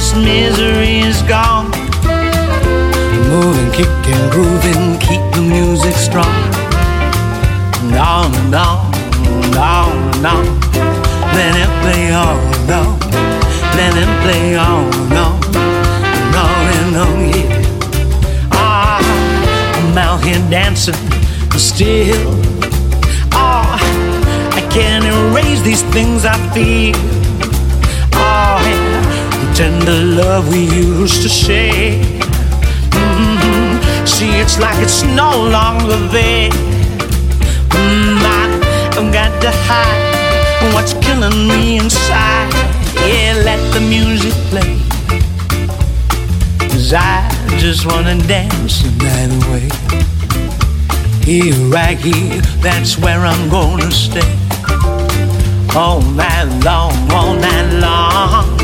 This misery is gone. Moving, kicking, grooving, keep the music strong. And on and on and on and on. Let it play on and on. Let it play on and on. And on and on, yeah. Ah, I'm out here dancing still. Oh, I can't erase these things I feel. Tender love we used to share. Mm-hmm. See, it's like it's no longer there. Mm, I've got to hide what's killing me inside. Yeah, let the music play. Cause I just wanna dance the night away. Here, right here, that's where I'm gonna stay. All night long, all night long.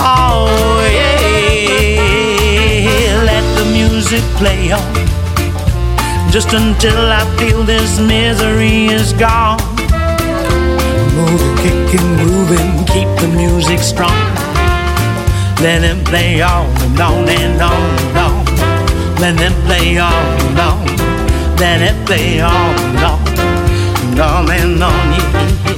Oh, yeah. Let the music play on. Just until I feel this misery is gone. Moving, kicking, grooving, keep the music strong. Let it play on and on and on and on. Let it play on and on. Let it play on and on and on and on. Yeah,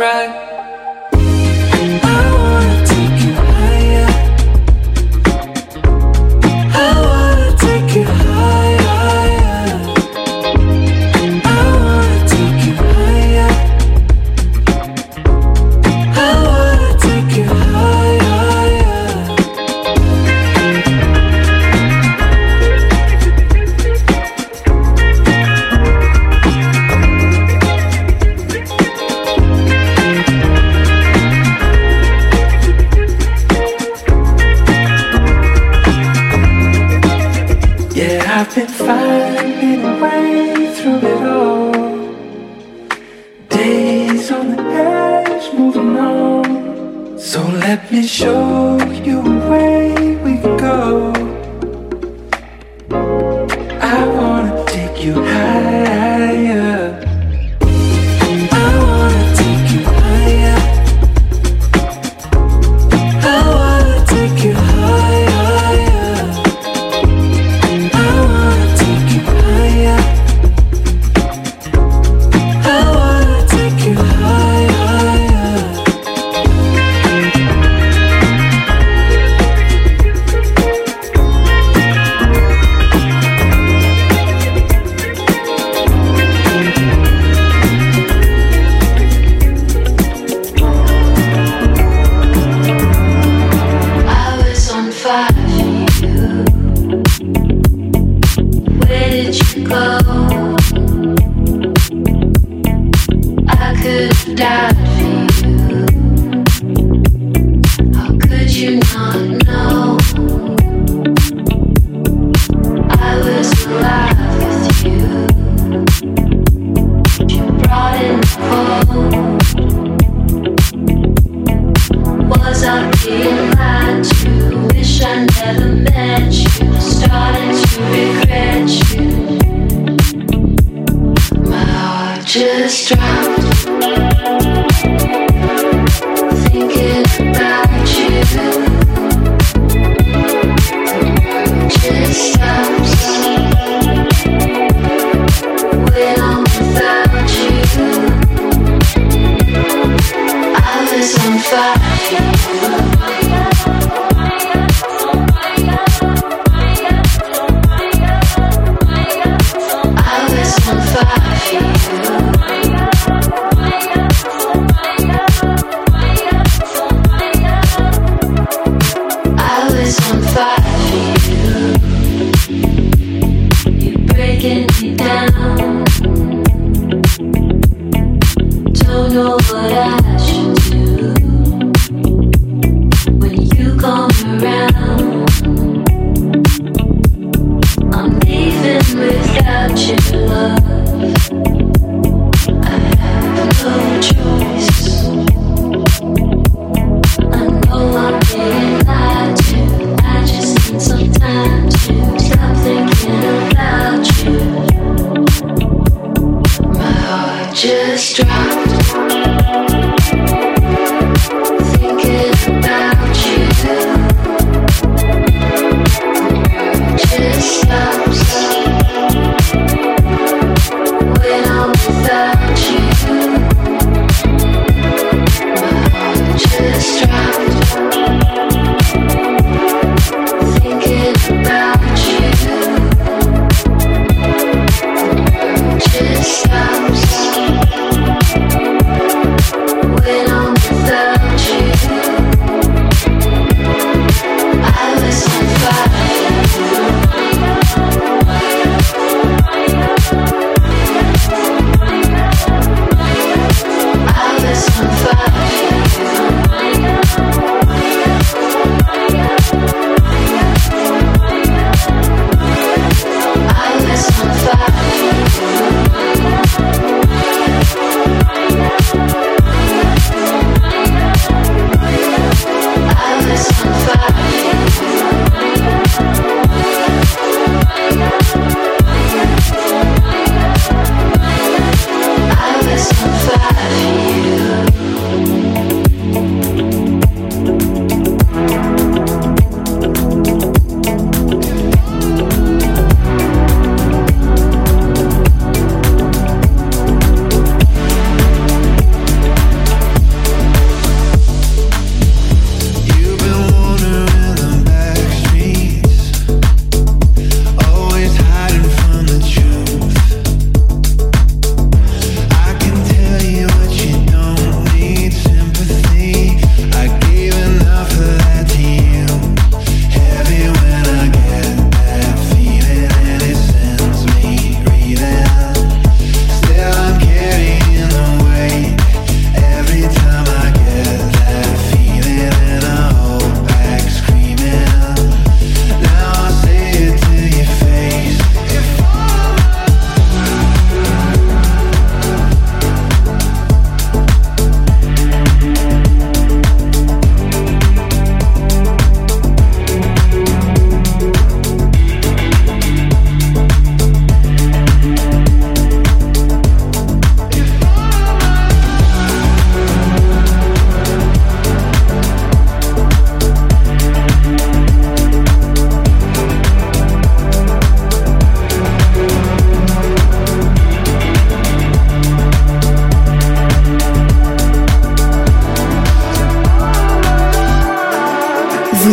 right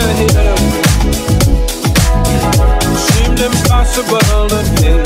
to seemed impossible to him.